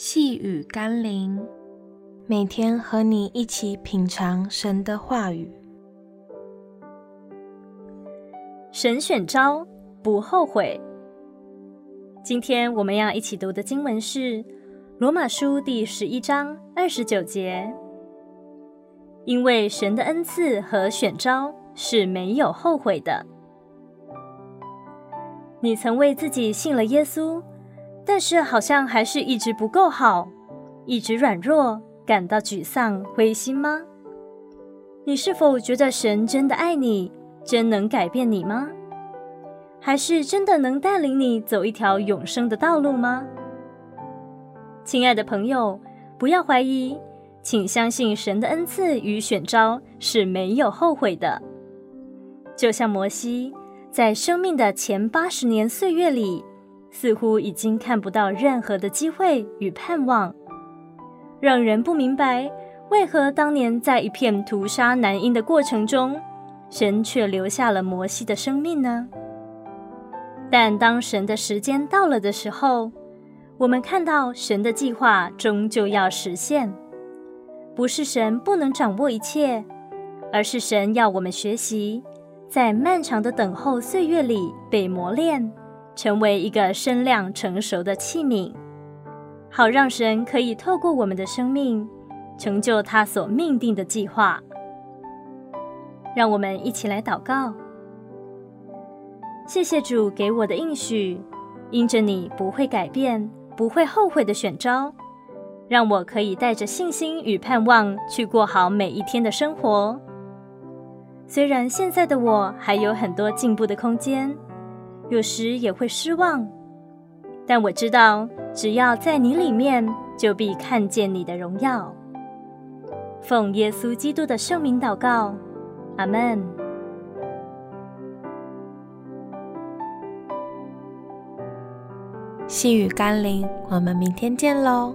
细雨甘霖，每天和你一起品尝神的话语。神选召不后悔。今天我们要一起读的经文是《罗马书》第十一章二十九节。因为神的恩赐和选召是没有后悔的。你曾为自己信了耶稣，但是好像还是一直不够好，一直软弱，感到沮丧、灰心吗？你是否觉得神真的爱你，真能改变你吗？还是真的能带领你走一条永生的道路吗？亲爱的朋友，不要怀疑，请相信神的恩赐与选召是没有后悔的。就像摩西，在生命的前八十年岁月里，似乎已经看不到任何的机会与盼望，让人不明白为何当年在一片屠杀男婴的过程中，神却留下了摩西的生命呢？但当神的时间到了的时候，我们看到神的计划终究要实现，不是神不能掌握一切，而是神要我们学习，在漫长的等候岁月里被磨练。成为一个身量成熟的器皿，好让神可以透过我们的生命，成就他所命定的计划。让我们一起来祷告。谢谢主给我的应许，因着你不会改变、不会后悔的选召，让我可以带着信心与盼望去过好每一天的生活。虽然现在的我还有很多进步的空间。有时也会失望，但我知道，只要在你里面，就必看见你的荣耀。奉耶稣基督的圣名祷告，阿门。细雨甘霖，我们明天见喽。